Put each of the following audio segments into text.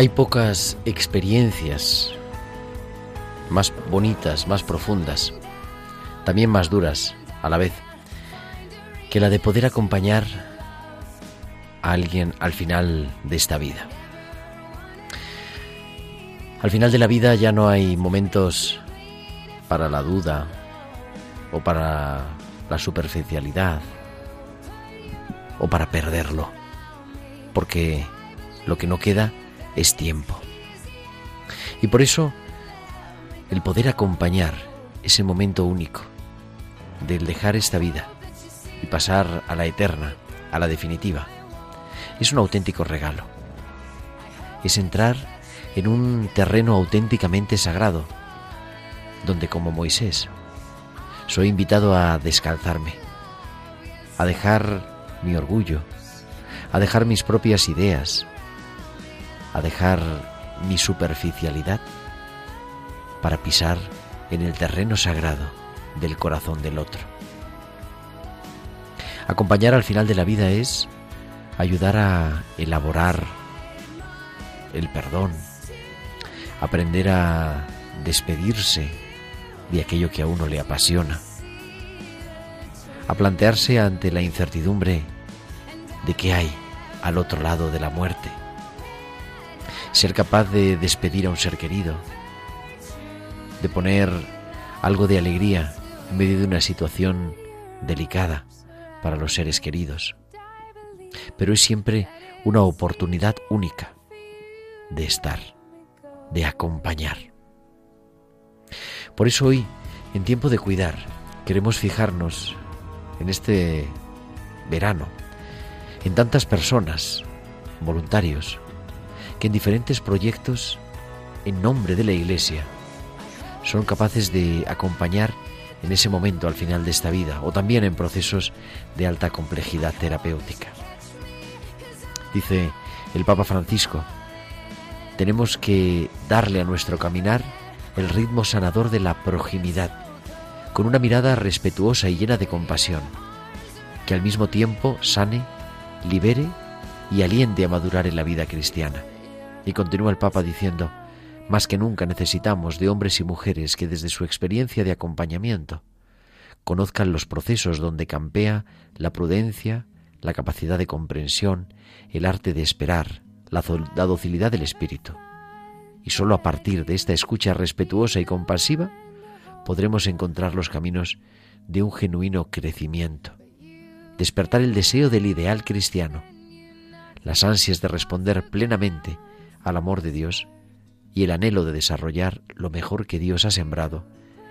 Hay pocas experiencias más bonitas, más profundas, también más duras a la vez, que la de poder acompañar a alguien al final de esta vida. Al final de la vida ya no hay momentos para la duda o para la superficialidad o para perderlo, porque lo que no queda es tiempo. Y por eso el poder acompañar ese momento único del dejar esta vida y pasar a la eterna, a la definitiva, es un auténtico regalo. Es entrar en un terreno auténticamente sagrado, donde como Moisés soy invitado a descalzarme, a dejar mi orgullo, a dejar mis propias ideas, a dejar mi superficialidad para pisar en el terreno sagrado del corazón del otro. Acompañar al final de la vida es ayudar a elaborar el perdón, aprender a despedirse de aquello que a uno le apasiona, a plantearse ante la incertidumbre de qué hay al otro lado de la muerte, ser capaz de despedir a un ser querido, de poner algo de alegría en medio de una situación delicada para los seres queridos. Pero es siempre una oportunidad única de estar, de acompañar. Por eso hoy, en tiempo de cuidar, queremos fijarnos en este verano, en tantas personas, voluntarios, que en diferentes proyectos, en nombre de la Iglesia, son capaces de acompañar en ese momento al final de esta vida o también en procesos de alta complejidad terapéutica. Dice el Papa Francisco, tenemos que darle a nuestro caminar el ritmo sanador de la proximidad, con una mirada respetuosa y llena de compasión, que al mismo tiempo sane, libere y aliente a madurar en la vida cristiana. Y continúa el Papa diciendo, más que nunca necesitamos de hombres y mujeres que desde su experiencia de acompañamiento conozcan los procesos donde campea la prudencia, la capacidad de comprensión, el arte de esperar, la, la docilidad del espíritu. Y sólo a partir de esta escucha respetuosa y compasiva podremos encontrar los caminos de un genuino crecimiento, despertar el deseo del ideal cristiano, las ansias de responder plenamente al amor de Dios y el anhelo de desarrollar lo mejor que Dios ha sembrado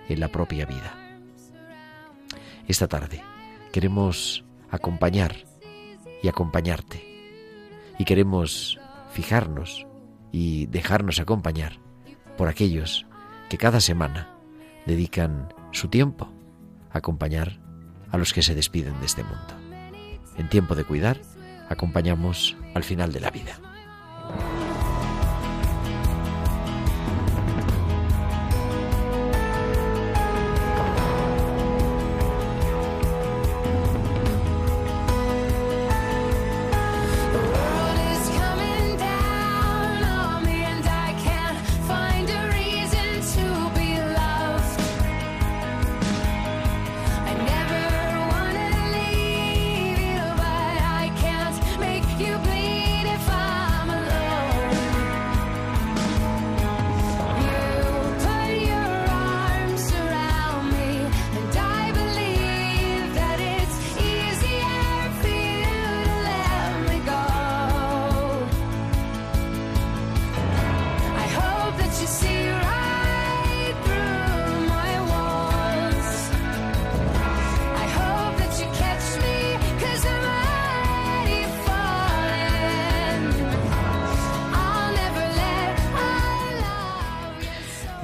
en la propia vida. Esta tarde queremos acompañar y acompañarte y queremos fijarnos y dejarnos acompañar por aquellos que cada semana dedican su tiempo a acompañar a los que se despiden de este mundo. En tiempo de cuidar, acompañamos al final de la vida.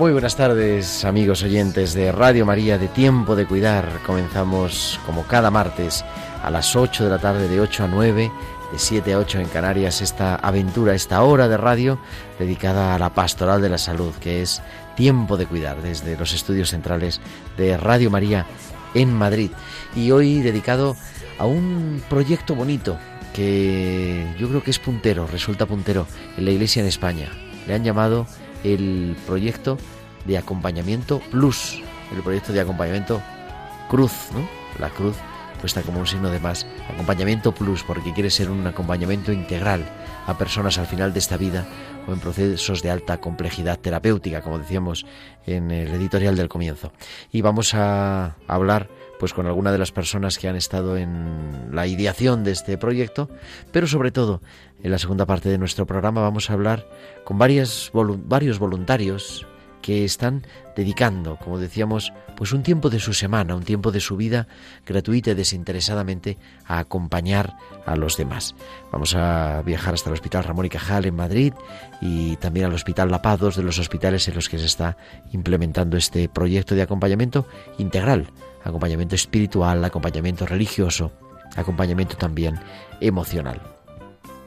Muy buenas tardes, amigos oyentes de Radio María de Tiempo de Cuidar. Comenzamos como cada martes a las 8 de la tarde, de 8 a 9, de 7 a 8 en Canarias, esta aventura, esta hora de radio dedicada a la pastoral de la salud, que es Tiempo de Cuidar, desde los estudios centrales de Radio María en Madrid. Y hoy dedicado a un proyecto bonito que yo creo que es puntero, resulta puntero en la Iglesia en España. Le han llamado el proyecto de acompañamiento plus, el proyecto de acompañamiento cruz, ¿no? La cruz puesta como un signo de más. Acompañamiento plus, porque quiere ser un acompañamiento integral a personas al final de esta vida o en procesos de alta complejidad terapéutica, como decíamos en el editorial del comienzo. Y vamos a hablar pues con alguna de las personas que han estado en la ideación de este proyecto, pero sobre todo en la segunda parte de nuestro programa vamos a hablar con varios voluntarios que están dedicando, como decíamos, pues un tiempo de su semana, un tiempo de su vida gratuita y desinteresadamente a acompañar a los demás. Vamos a viajar hasta el Hospital Ramón y Cajal en Madrid y también al Hospital La Paz, dos de los hospitales en los que se está implementando este proyecto de acompañamiento integral acompañamiento espiritual, acompañamiento religioso, acompañamiento también emocional.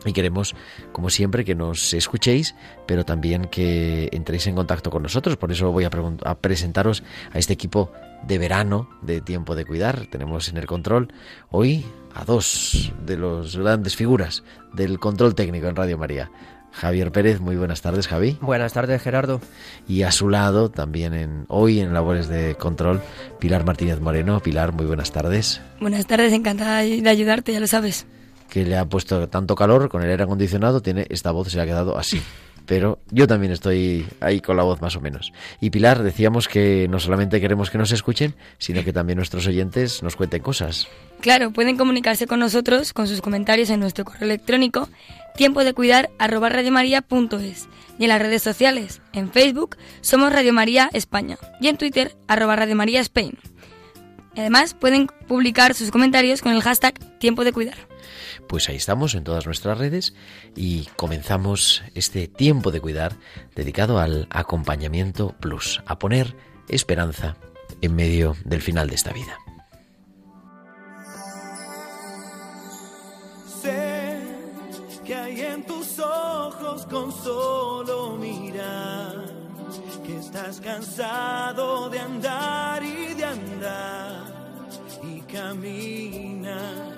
Y queremos, como siempre, que nos escuchéis, pero también que entréis en contacto con nosotros. Por eso voy a, a, presentaros a este equipo de verano de Tiempo de Cuidar. Tenemos en el control hoy a dos de los grandes figuras del control técnico en Radio María. Javier Pérez, muy buenas tardes, Javi. Buenas tardes, Gerardo. Y a su lado, también en hoy en labores de control, Pilar Martínez Moreno. Pilar, muy buenas tardes. Buenas tardes, encantada de ayudarte, ya lo sabes. Que le ha puesto tanto calor con el aire acondicionado, tiene esta voz se ha quedado así. Pero yo también estoy ahí con la voz más o menos. Y Pilar, decíamos que no solamente queremos que nos escuchen, sino que también nuestros oyentes nos cuenten cosas. Claro, pueden comunicarse con nosotros con sus comentarios en nuestro correo electrónico tiempo de cuidar arroba radiomaria.es y en las redes sociales. En Facebook somos Radio María España y en Twitter arroba Radio María Spain. Además pueden publicar sus comentarios con el hashtag tiempo de cuidar. Pues ahí estamos en todas nuestras redes y comenzamos este tiempo de cuidar dedicado al acompañamiento plus, a poner esperanza en medio del final de esta vida. con solo mirar que estás cansado de andar y de andar y camina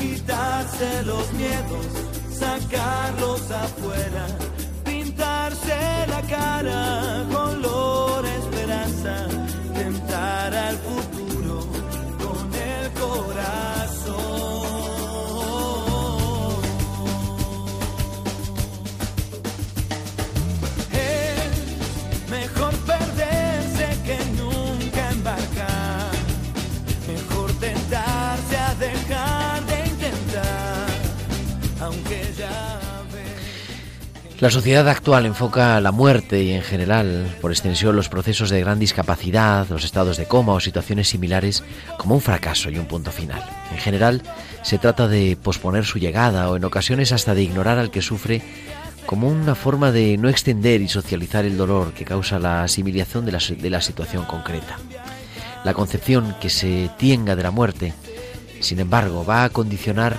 quitarse los miedos, sacarlos afuera, pintarse la cara, color esperanza, La sociedad actual enfoca la muerte y en general, por extensión, los procesos de gran discapacidad, los estados de coma o situaciones similares como un fracaso y un punto final. En general, se trata de posponer su llegada o en ocasiones hasta de ignorar al que sufre como una forma de no extender y socializar el dolor que causa la asimilación de la, situación concreta. La concepción que se tenga de la muerte, sin embargo, va a condicionar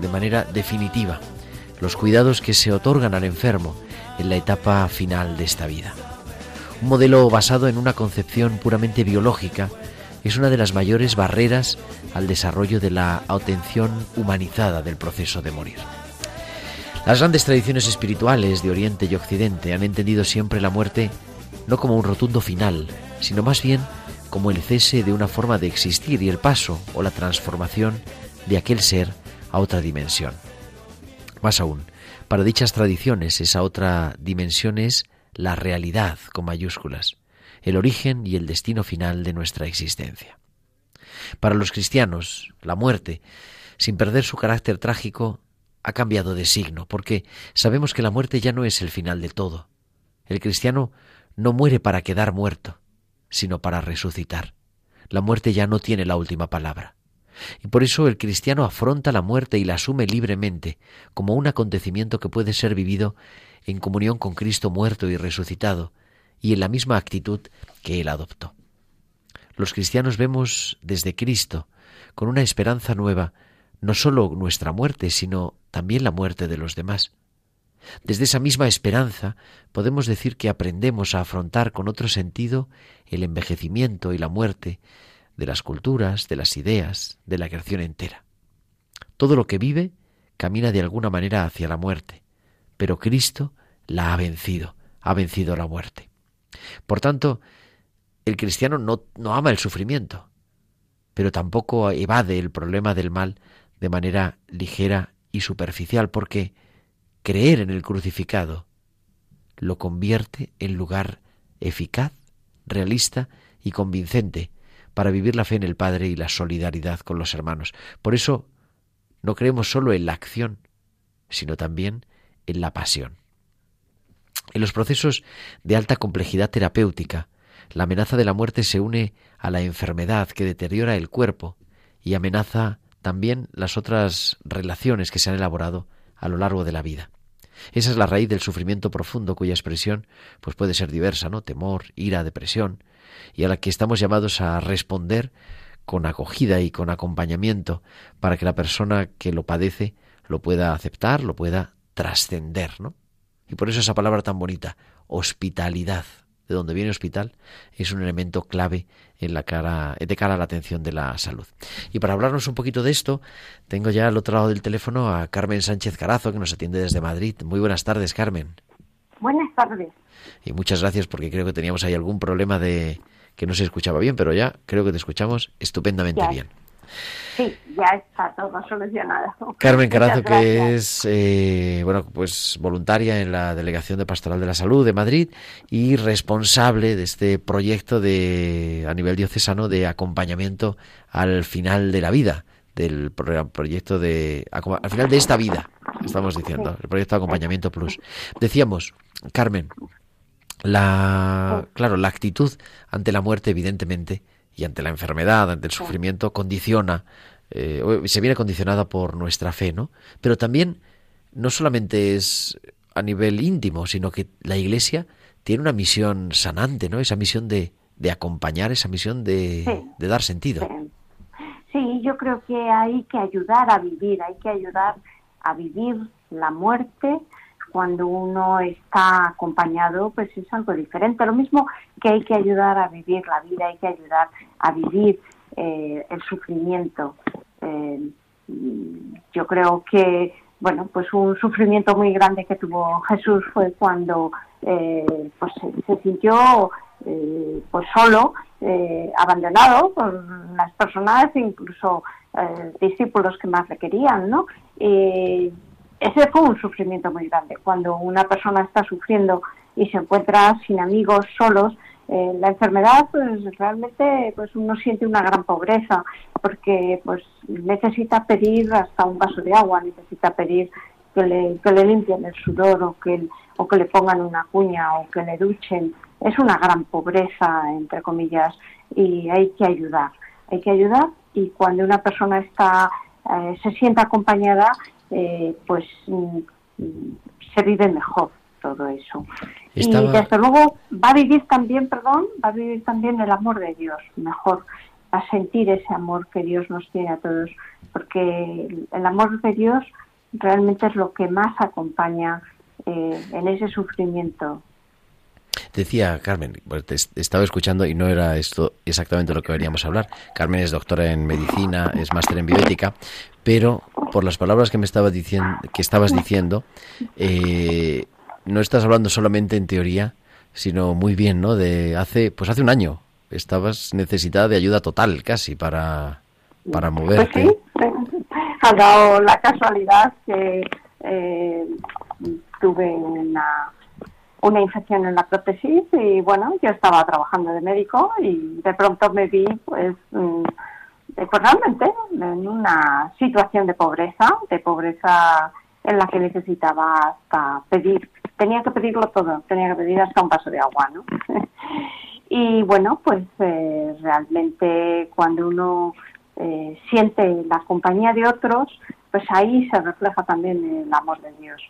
de manera definitiva los cuidados que se otorgan al enfermo en la etapa final de esta vida. Un modelo basado en una concepción puramente biológica es una de las mayores barreras al desarrollo de la atención humanizada del proceso de morir. Las grandes tradiciones espirituales de Oriente y Occidente han entendido siempre la muerte no como un rotundo final, sino más bien como el cese de una forma de existir y el paso o la transformación de aquel ser a otra dimensión. Más aún, para dichas tradiciones esa otra dimensión es la realidad con mayúsculas, el origen y el destino final de nuestra existencia. Para los cristianos, la muerte, sin perder su carácter trágico, ha cambiado de signo, porque sabemos que la muerte ya no es el final de todo. El cristiano no muere para quedar muerto, sino para resucitar. La muerte ya no tiene la última palabra. Y por eso el cristiano afronta la muerte y la asume libremente como un acontecimiento que puede ser vivido en comunión con Cristo muerto y resucitado, y en la misma actitud que él adoptó. Los cristianos vemos desde Cristo, con una esperanza nueva, no sólo nuestra muerte, sino también la muerte de los demás. Desde esa misma esperanza podemos decir que aprendemos a afrontar con otro sentido el envejecimiento y la muerte de las culturas, de las ideas, de la creación entera. Todo lo que vive camina de alguna manera hacia la muerte, pero Cristo la ha vencido, ha vencido la muerte. Por tanto, el cristiano no, no ama el sufrimiento, pero tampoco evade el problema del mal de manera ligera y superficial, porque creer en el crucificado lo convierte en lugar eficaz, realista y convincente para vivir la fe en el Padre y la solidaridad con los hermanos. Por eso no creemos solo en la acción, sino también en la pasión. En los procesos de alta complejidad terapéutica, la amenaza de la muerte se une a la enfermedad que deteriora el cuerpo y amenaza también las otras relaciones que se han elaborado a lo largo de la vida. Esa es la raíz del sufrimiento profundo cuya expresión pues puede ser diversa, ¿no? Temor, ira, depresión, y a la que estamos llamados a responder con acogida y con acompañamiento para que la persona que lo padece lo pueda aceptar, lo pueda trascender, ¿no? Y por eso esa palabra tan bonita, hospitalidad, de donde viene hospital, es un elemento clave en la cara, de cara a la atención de la salud. Y para hablarnos un poquito de esto, tengo ya al otro lado del teléfono a Carmen Sánchez Carazo, que nos atiende desde Madrid. Muy buenas tardes, Carmen. Buenas tardes. Y muchas gracias porque creo que teníamos ahí algún problema de que no se escuchaba bien, pero ya creo que te escuchamos estupendamente bien. Sí, ya está todo solucionado. Carmen Carazo, que es eh, bueno, pues voluntaria en la Delegación de Pastoral de la Salud de Madrid y responsable de este proyecto de a nivel diocesano de acompañamiento al final de la vida del proyecto de al final de esta vida, estamos diciendo, el proyecto de acompañamiento plus. Decíamos, Carmen, la claro, la actitud ante la muerte evidentemente y ante la enfermedad, ante el sufrimiento, condiciona, eh, se viene condicionada por nuestra fe, ¿no? Pero también no solamente es a nivel íntimo, sino que la Iglesia tiene una misión sanante, ¿no? Esa misión de, de acompañar, esa misión de, de dar sentido. Sí, yo creo que hay que ayudar a vivir, hay que ayudar a vivir la muerte, cuando uno está acompañado, pues es algo diferente. Lo mismo que hay que ayudar a vivir la vida, hay que ayudar a vivir eh, el sufrimiento. Eh, yo creo que, bueno, pues un sufrimiento muy grande que tuvo Jesús fue cuando eh, pues se sintió pues solo, abandonado por las personas, incluso discípulos que más le querían, ¿no? Ese fue un sufrimiento muy grande. Cuando una persona está sufriendo y se encuentra sin amigos, solos, eh, la enfermedad, pues realmente pues uno siente una gran pobreza porque pues necesita pedir hasta un vaso de agua, necesita pedir que le, que le limpien el sudor o que, o que le pongan una cuña o que le duchen. Es una gran pobreza, entre comillas, y hay que ayudar. Hay que ayudar y cuando una persona está eh, se sienta acompañada, eh, pues mm, se vive mejor todo eso. Y desde luego va a vivir también, perdón, va a vivir también el amor de Dios mejor, va a sentir ese amor que Dios nos tiene a todos, porque el amor de Dios realmente es lo que más acompaña eh, en ese sufrimiento Decía Carmen, te estaba escuchando y no era esto exactamente lo que veníamos a hablar. Carmen es doctora en medicina, es máster en bioética, pero por las palabras que me estaba diciendo, que estabas diciendo, eh, no estás hablando solamente en teoría, sino muy bien, ¿no? De hace, pues hace un año estabas necesitada de ayuda total, casi para para pues moverte. Pues sí, ha dado la casualidad que eh, tuve una una infección en la prótesis y bueno, yo estaba trabajando de médico y de pronto me vi pues, mm, pues realmente en una situación de pobreza, de pobreza en la que necesitaba hasta pedir, tenía que pedirlo todo, tenía que pedir hasta un vaso de agua, ¿no? y bueno, pues eh, realmente cuando uno eh, siente la compañía de otros, pues ahí se refleja también el amor de Dios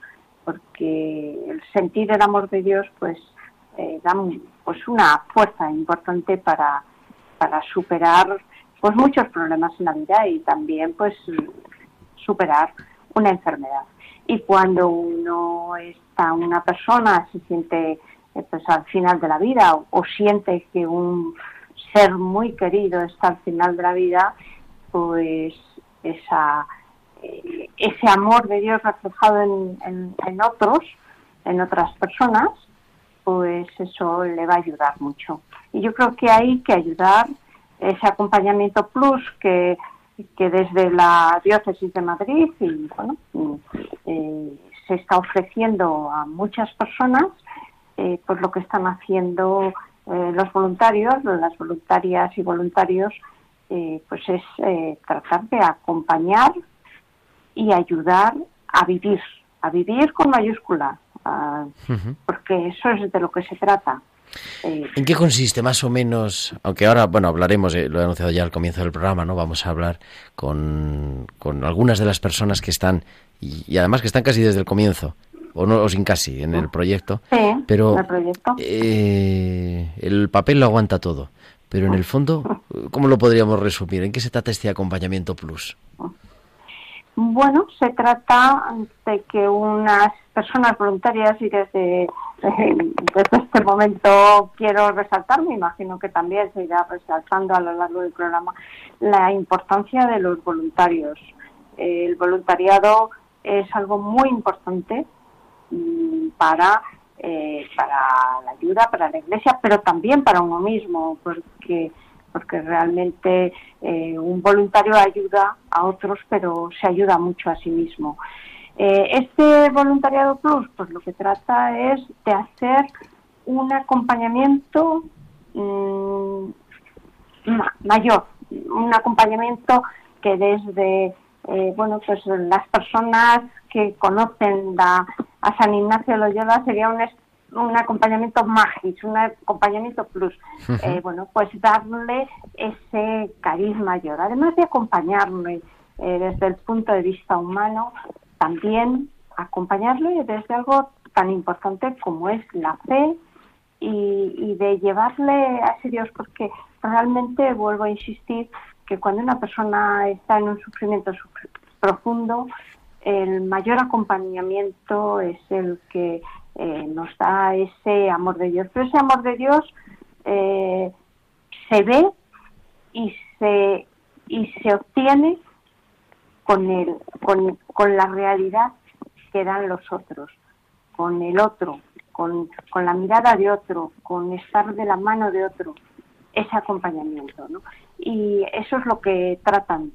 porque el sentir el amor de Dios pues eh, da pues una fuerza importante para, para superar pues muchos problemas en la vida y también pues superar una enfermedad. Y cuando uno está una persona se siente eh, pues al final de la vida o, siente que un ser muy querido está al final de la vida pues esa ese amor de Dios reflejado en, en, otros, en otras personas, pues eso le va a ayudar mucho. Y yo creo que hay que ayudar ese acompañamiento plus que, que desde la diócesis de Madrid y bueno eh, se está ofreciendo a muchas personas eh, pues lo que están haciendo eh, los voluntarios, las voluntarias y voluntarios, eh, pues es tratar de acompañar y ayudar a vivir, a vivir con mayúscula, porque eso es de lo que se trata. Eh, ¿En qué consiste más o menos? Aunque ahora, bueno, hablaremos, eh, lo he anunciado ya al comienzo del programa, ¿no? Vamos a hablar con, con algunas de las personas que están, y, además que están casi desde el comienzo, o no o sin casi, en el proyecto. Sí, pero el, proyecto. Eh, el papel lo aguanta todo. Pero en el fondo, ¿cómo lo podríamos resumir? ¿En qué se trata este acompañamiento plus? Bueno, se trata de que unas personas voluntarias y desde, desde este momento quiero resaltar, me imagino que también se irá resaltando a lo largo del programa, la importancia de los voluntarios. El voluntariado es algo muy importante mm, para, eh, para la ayuda, para la iglesia, pero también para uno mismo, porque porque realmente eh, un voluntario ayuda a otros, pero se ayuda mucho a sí mismo. Eh, este voluntariado plus, pues lo que trata es de hacer un acompañamiento mm, mayor, un acompañamiento que desde eh, bueno pues las personas que conocen a San Ignacio de Loyola sería un un acompañamiento magis, un acompañamiento plus. Eh, bueno, pues darle ese cariz mayor. Además de acompañarle eh, desde el punto de vista humano, también acompañarle desde algo tan importante como es la fe y, de llevarle a ese Dios, porque realmente vuelvo a insistir que cuando una persona está en un sufrimiento profundo, el mayor acompañamiento es el que eh, nos da ese amor de Dios. Pero ese amor de Dios eh, se ve y se, y se obtiene con, el, con, con la realidad que dan los otros, con el otro, con, con la mirada de otro, con estar de la mano de otro, ese acompañamiento. ¿no? Y eso es lo que tratan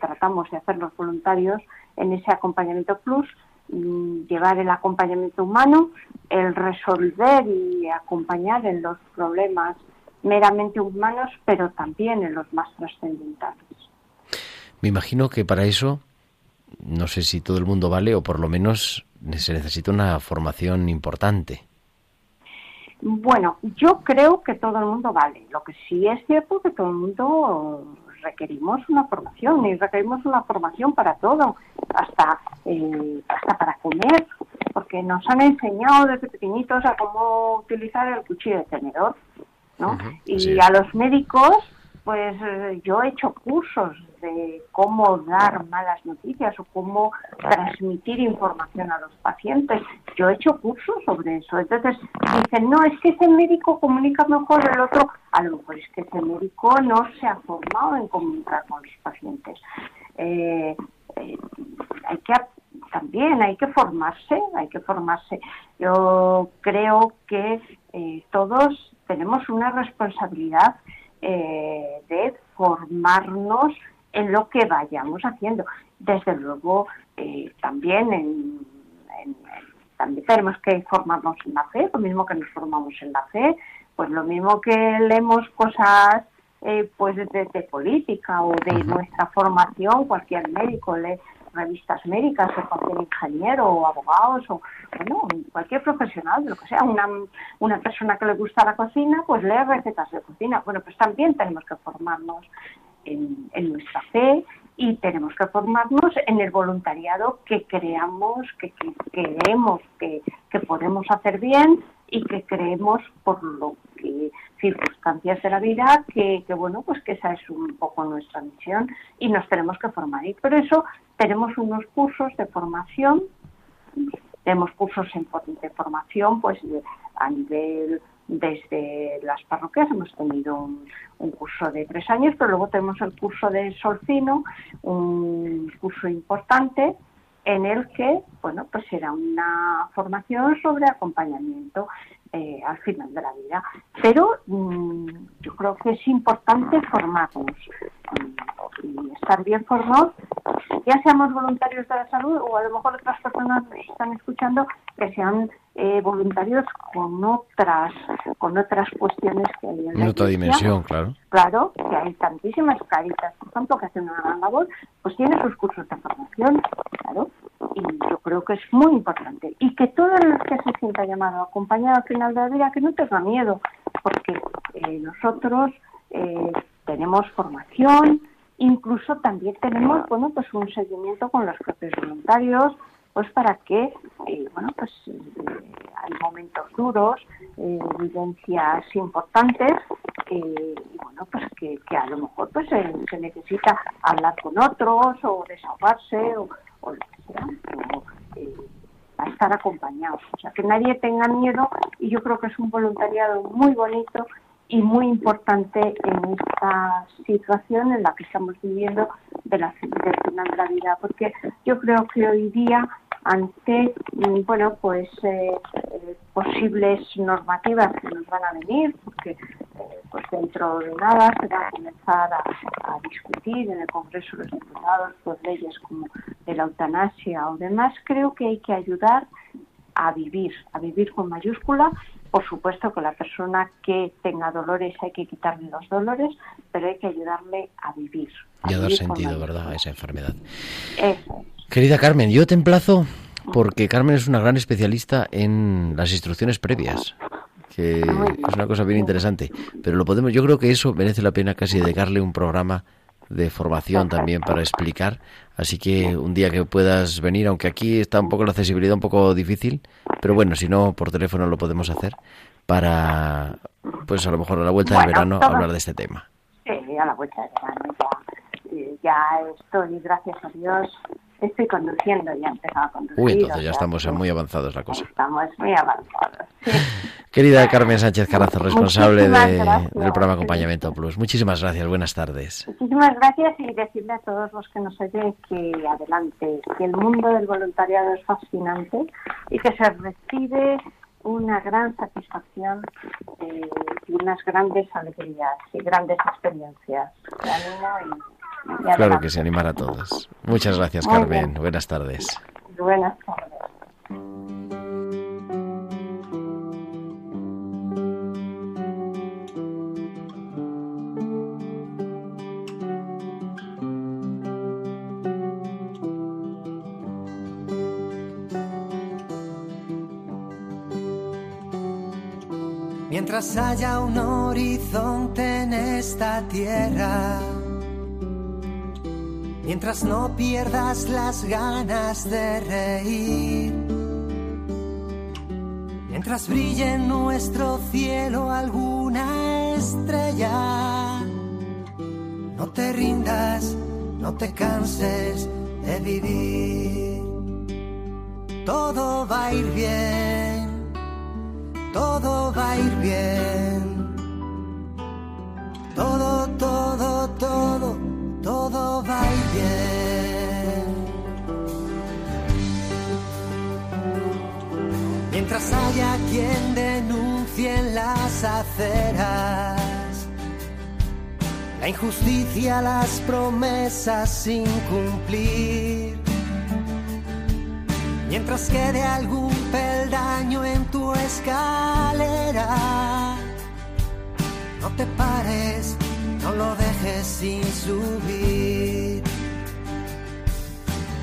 tratamos de hacer los voluntarios en ese acompañamiento plus, llevar el acompañamiento humano, el resolver y acompañar en los problemas meramente humanos, pero también en los más trascendentales. Me imagino que para eso, no sé si todo el mundo vale o por lo menos se necesita una formación importante. Bueno, yo creo que todo el mundo vale. Lo que sí es cierto que todo el mundo requerimos una formación y requerimos una formación para todo, hasta, eh, hasta para comer, porque nos han enseñado desde pequeñitos a cómo utilizar el cuchillo de tenedor, ¿no? y a los médicos, pues eh, yo he hecho cursos de cómo dar malas noticias o cómo transmitir información a los pacientes. Yo he hecho cursos sobre eso. Entonces dicen, no, es que ese médico comunica mejor el otro. A lo mejor es que ese médico no se ha formado en comunicar con los pacientes. Eh, eh, hay que también hay que formarse, hay que formarse. Yo creo que eh, todos tenemos una responsabilidad de formarnos en lo que vayamos haciendo. Desde luego, eh, también en, también tenemos que formarnos en la fe, lo mismo que nos formamos en la fe, pues lo mismo que leemos cosas eh, pues de, de política o de nuestra formación, cualquier médico lee revistas médicas o cualquier ingeniero o abogados o bueno, cualquier profesional, lo que sea, una, una persona que le gusta la cocina, pues lee recetas de cocina. Bueno, pues también tenemos que formarnos en, en nuestra fe y tenemos que formarnos en el voluntariado que creamos, que, que creemos que, que podemos hacer bien y que creemos por lo que circunstancias de la vida que, que, bueno pues que esa es un poco nuestra misión y nos tenemos que formar. Y por eso tenemos unos cursos de formación tenemos cursos en, de formación pues a nivel desde las parroquias. Hemos tenido un, curso de tres años pero luego tenemos el curso de Solfino un curso importante en el que, bueno, pues será una formación sobre acompañamiento eh, al final de la vida. Pero mmm, yo creo que es importante formarnos y estar bien formados, ya seamos voluntarios de la salud o a lo mejor otras personas nos están escuchando que sean eh, voluntarios con otras con otras cuestiones que hay en, en otra dimensión, claro. Claro, que hay tantísimas caritas, por ejemplo, que hacen una gran labor, pues tiene sus cursos de formación, claro, y yo creo que es muy importante. Y que todo el que se sienta llamado a al final de la vida, que no tenga miedo, porque eh, nosotros eh, tenemos formación, incluso también tenemos, bueno, pues un seguimiento con los propios voluntarios, pues para que, eh, bueno, pues eh, hay momentos duros, vivencias importantes, y bueno, pues que, a lo mejor pues se necesita hablar con otros o desahogarse o o, a estar acompañados. O sea, que nadie tenga miedo y yo creo que es un voluntariado muy bonito y muy importante en esta situación en la que estamos viviendo de la del final de la vida, porque yo creo que hoy día ante bueno pues eh, posibles normativas que nos van a venir porque eh, pues dentro de nada se va a comenzar a, a, discutir en el Congreso de los Diputados pues leyes como de la eutanasia o demás creo que hay que ayudar a vivir a vivir con mayúscula por supuesto que la persona que tenga dolores hay que quitarle los dolores, pero hay que ayudarle a vivir. A y a dar sentido, ¿verdad?, a esa enfermedad. Eso. Querida Carmen, yo te emplazo porque Carmen es una gran especialista en las instrucciones previas que es una cosa bien interesante, pero lo podemos yo creo que eso merece la pena casi dedicarle un programa de formación también para explicar. Así que un día que puedas venir, aunque aquí está un poco la accesibilidad un poco difícil, pero bueno, si no, por teléfono lo podemos hacer para, pues a lo mejor a la vuelta bueno, de verano, todo, hablar de este tema. Sí, a la vuelta de verano ya, ya estoy, gracias a Dios, estoy conduciendo, ya he empezado a conducir. Uy, entonces ya estamos muy avanzados la cosa. Estamos muy avanzados. Sí. Querida Carmen Sánchez Carazo, responsable de, del programa Acompañamiento Plus. Muchísimas gracias, buenas tardes. Muchísimas gracias y decirle a todos los que nos oyen que adelante, que el mundo del voluntariado es fascinante y que se recibe una gran satisfacción eh, y unas grandes alegrías y grandes experiencias. Y, y claro que se animar a todos. Muchas gracias, Muy Carmen. Bien. Buenas tardes. Buenas tardes. Mientras haya un horizonte en esta tierra, mientras no pierdas las ganas de reír, mientras brille en nuestro cielo alguna estrella, no te rindas, no te canses de vivir, todo va a ir bien todo va a ir bien. Todo, Mientras haya quien denuncie en las aceras la injusticia, las promesas sin cumplir mientras quede algún peldaño en tu escalera. No te pares, no lo dejes sin subir.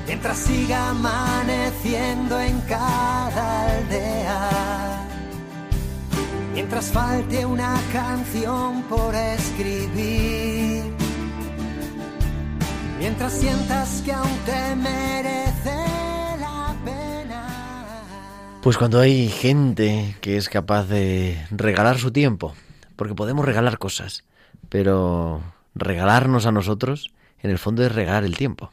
Mientras siga amaneciendo en cada aldea. Mientras falte una canción por escribir. Mientras sientas que aún te merece la pena. Pues cuando hay gente que es capaz de regalar su tiempo, porque podemos regalar cosas, pero regalarnos a nosotros, en el fondo es regalar el tiempo.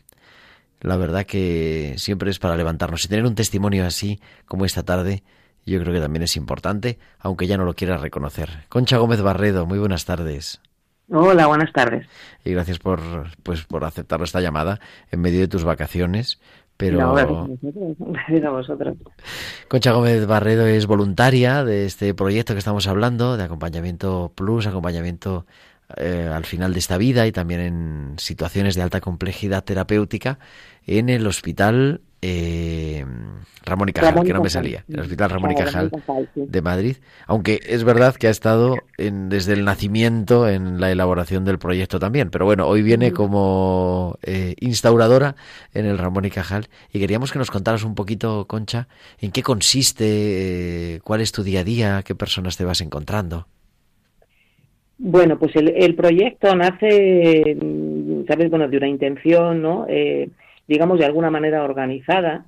La verdad que siempre es para levantarnos y tener un testimonio así como esta tarde, yo creo que también es importante, aunque ya no lo quiera reconocer. Concha Gómez Barredo, muy buenas tardes. Hola, buenas tardes. Y gracias por pues por aceptar esta llamada en medio de tus vacaciones. Pero No. Gracias a vosotros. Concha Gómez Barredo es voluntaria de este proyecto que estamos hablando, de acompañamiento plus, acompañamiento eh, al final de esta vida y también en situaciones de alta complejidad terapéutica en el hospital eh, Ramón y Cajal, Ramón que no me salía, el hospital Ramón y Cajal de Madrid, aunque es verdad que ha estado en- desde el nacimiento en la elaboración del proyecto también, pero bueno, hoy viene como eh, instauradora en el Ramón y Cajal. Y queríamos que nos contaras un poquito, Concha, en qué consiste, eh, cuál es tu día a día, qué personas te vas encontrando. Bueno, pues el, el proyecto nace, mm, sabes, bueno, de una intención, ¿no? Eh, digamos, de alguna manera organizada,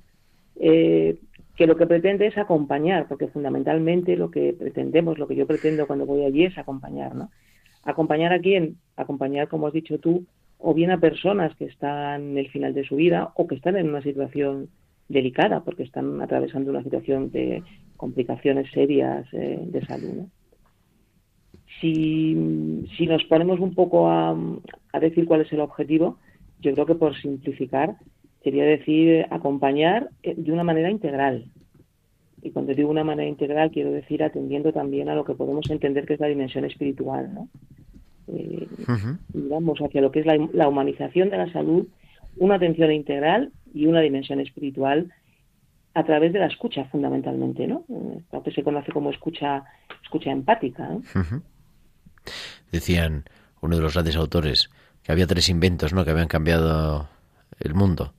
eh, que lo que pretende es acompañar, porque fundamentalmente lo que pretendemos, lo que yo pretendo cuando voy allí es acompañar, ¿no? ¿Acompañar a quién? Acompañar, como has dicho tú, o bien a personas que están en el final de su vida o que están en una situación delicada, porque están atravesando una situación de complicaciones serias eh, de salud, ¿no? Si, si nos ponemos un poco a, a decir cuál es el objetivo, yo creo que por simplificar sería decir acompañar eh, de una manera integral. Y cuando digo una manera integral quiero decir atendiendo también a lo que podemos entender que es la dimensión espiritual, ¿no? Eh, digamos, hacia lo que es la, la humanización de la salud, una atención integral y una dimensión espiritual a través de la escucha fundamentalmente, ¿no? Eh, Lo que se conoce como escucha, escucha empática. Decían uno de los grandes autores que había tres inventos, ¿no? Que habían cambiado el mundo: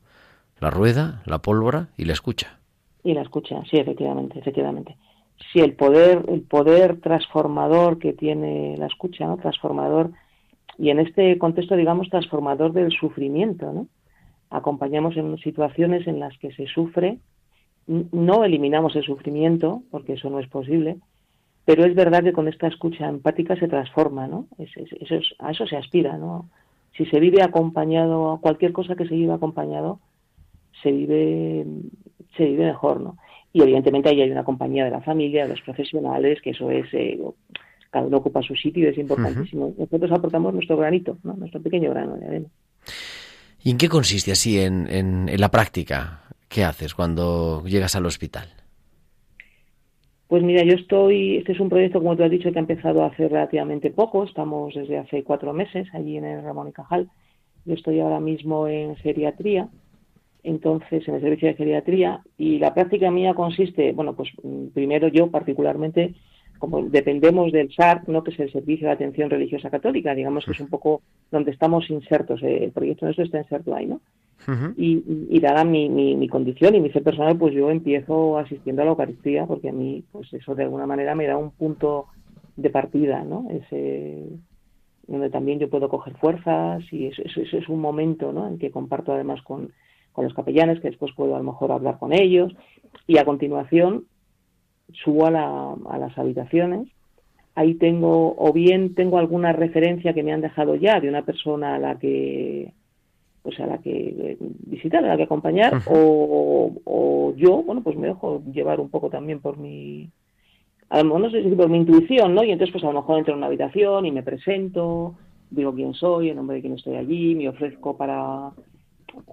la rueda, la pólvora y la escucha. Y la escucha, sí, efectivamente, efectivamente. Sí, el poder, el poder transformador que tiene la escucha, ¿no? Transformador, y en este contexto, digamos, transformador del sufrimiento, ¿no? Acompañamos en situaciones en las que se sufre, no eliminamos el sufrimiento, porque eso no es posible, pero es verdad que con esta escucha empática se transforma, ¿no? Es- es- eso es- a eso se aspira, ¿no? Si se vive acompañado, cualquier cosa que se vive acompañado, se vive, se vive mejor, ¿no? Y evidentemente ahí hay una compañía de la familia, de los profesionales, que eso es, eh, cada uno ocupa su sitio y es importantísimo. Nosotros aportamos nuestro granito, ¿no? Nuestro pequeño grano de arena. ¿Y en qué consiste así en, en- en la práctica? ¿Qué haces cuando llegas al hospital? Pues mira, yo estoy, este es un proyecto, como tú has dicho, que ha empezado hace relativamente poco, estamos desde hace cuatro meses allí en Ramón y Cajal. Yo estoy ahora mismo en geriatría, entonces en el servicio de geriatría, y la práctica mía consiste, bueno, pues mm, primero yo particularmente, como dependemos del SAR, ¿no? que es el Servicio de Atención Religiosa Católica, digamos que es un poco donde estamos insertos, eh, el proyecto nuestro está inserto ahí, ¿no? y, y- y dada mi, mi, mi condición y mi ser personal, pues yo empiezo asistiendo a la Eucaristía, porque a mí, pues eso de alguna manera me da un punto de partida, ¿no? Ese, donde también yo puedo coger fuerzas y eso, eso- eso es un momento, ¿no? En que comparto además con, con los capellanes, que después puedo a lo mejor hablar con ellos y a continuación subo a, la- a las habitaciones. Ahí tengo, o bien tengo alguna referencia que me han dejado ya de una persona a la que pues a la que eh, visitar, a la que acompañar, o, o yo, bueno, pues me dejo llevar un poco también por mi, a lo mejor no sé si por mi intuición, ¿no? Y entonces pues a lo mejor entro en una habitación y me presento, digo quién soy, el nombre de quién estoy allí, me ofrezco para,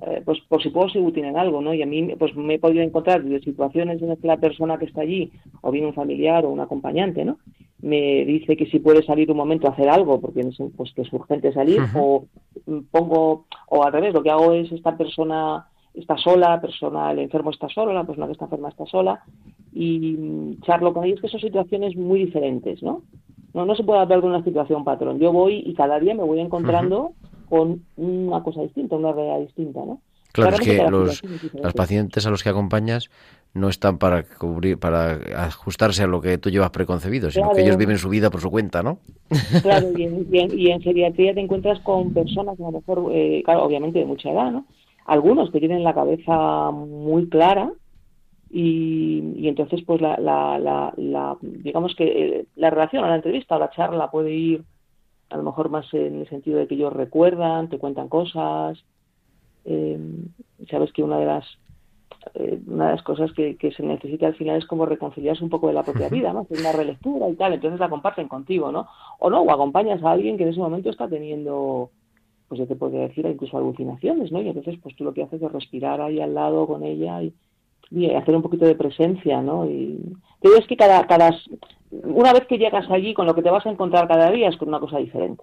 eh, pues por si puedo útil en algo, ¿no? Y a mí pues me he podido encontrar de situaciones en las que la persona que está allí, o bien un familiar o un acompañante, ¿no? Me dice que si puede salir un momento a hacer algo, porque no sé, pues que es urgente salir, o mm, pongo, o al revés, lo que hago es esta persona está sola, la persona, el enfermo está solo, la persona que está enferma está sola, y mm, charlo con ellos que son situaciones muy diferentes, ¿no? No, no se puede hablar de una situación patrón. Yo voy y cada día me voy encontrando con una cosa distinta, una realidad distinta, ¿no? Claro, es que los, es pacientes a los que acompañas no están para cubrir, para ajustarse a lo que tú llevas preconcebido, sino que ellos viven su vida por su cuenta, ¿no? Claro, y en, y en- y en geriatría te encuentras con personas, a lo mejor, eh, claro, obviamente de mucha edad, ¿no? Algunos que tienen la cabeza muy clara y, y entonces, pues, la, la, la, la- digamos que eh, la relación o la entrevista o la charla puede ir a lo mejor más en el sentido de que ellos recuerdan, te cuentan cosas. eh, sabes que una de las eh, una de las cosas que, que se necesita al final es como reconciliarse un poco de la propia vida, ¿no? Hacer una relectura y tal, entonces la comparten contigo, ¿no? O no, o acompañas a alguien que en ese momento está teniendo, pues yo te podría decir, incluso alucinaciones, ¿no? Y entonces pues tú lo que haces es respirar ahí al lado con ella y, y hacer un poquito de presencia, ¿no? Y te digo, es que cada, cada, una vez que llegas allí, con lo que te vas a encontrar cada día es con una cosa diferente.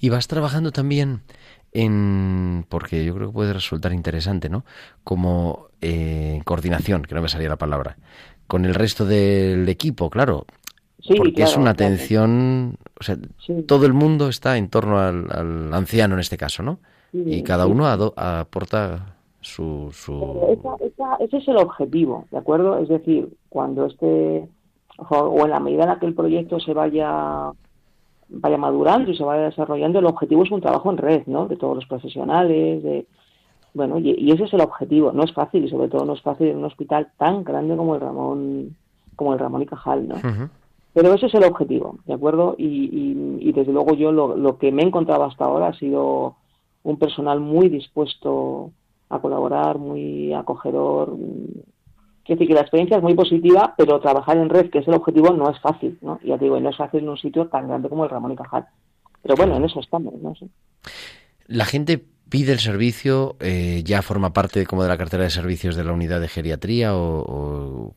Y vas trabajando también en, porque yo creo que puede resultar interesante, ¿no? Como eh, coordinación, que no me salía la palabra, con el resto del equipo, claro. Sí, porque es una claro. atención, o sea, Sí. todo el mundo está en torno al, al anciano en este caso, ¿no? Sí, Y cada uno aporta su... su... Pero esa- esa- ese es el objetivo, ¿de acuerdo? Es decir, cuando este, o en la medida en la que el proyecto se vaya vaya madurando y se vaya desarrollando, el objetivo es un trabajo en red, ¿no? De todos los profesionales, de bueno, y, y ese es el objetivo. No es fácil y sobre todo no es fácil en un hospital tan grande como el Ramón, como el Ramón y Cajal, ¿no? Pero ese es el objetivo, ¿de acuerdo? Y, y- y desde luego yo lo, lo que me he encontrado hasta ahora ha sido un personal muy dispuesto a colaborar, muy acogedor. mm, Quiero decir que la experiencia es muy positiva, pero trabajar en red, que es el objetivo, no es fácil, ¿no? Y ya te digo, no es fácil en un sitio tan grande como el Ramón y Cajal. Pero bueno, en eso estamos, ¿no? Sí. La gente pide el servicio, eh, ya forma parte como de la cartera de servicios de la unidad de geriatría o... o-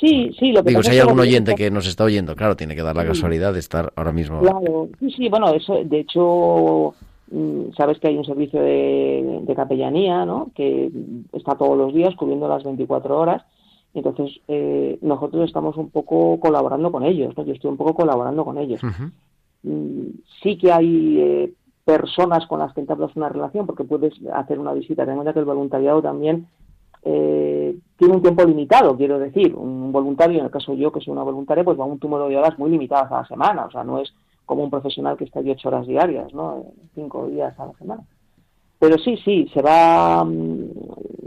Sí, sí, lo que Digo, si hay algún oyente que nos está oyendo, claro, tiene que dar la casualidad de estar ahora mismo... Claro, sí, sí, bueno, eso, de hecho, sabes que hay un servicio de, de capellanía, ¿no? Que está todos los días cubriendo las 24 horas. Entonces, eh, nosotros estamos un poco colaborando con ellos, ¿no? Yo estoy un poco colaborando con ellos. Mm, Sí que hay eh, personas con las que entablas una relación, porque puedes hacer una visita. Ten en cuenta que el voluntariado también eh, tiene un tiempo limitado, quiero decir. Un voluntario, en el caso yo, que soy una voluntaria, pues va a un número de horas muy limitadas a la semana. O sea, no es como un profesional que está allí ocho horas diarias, ¿no? Cinco días a la semana. Pero sí, sí, se va, mm,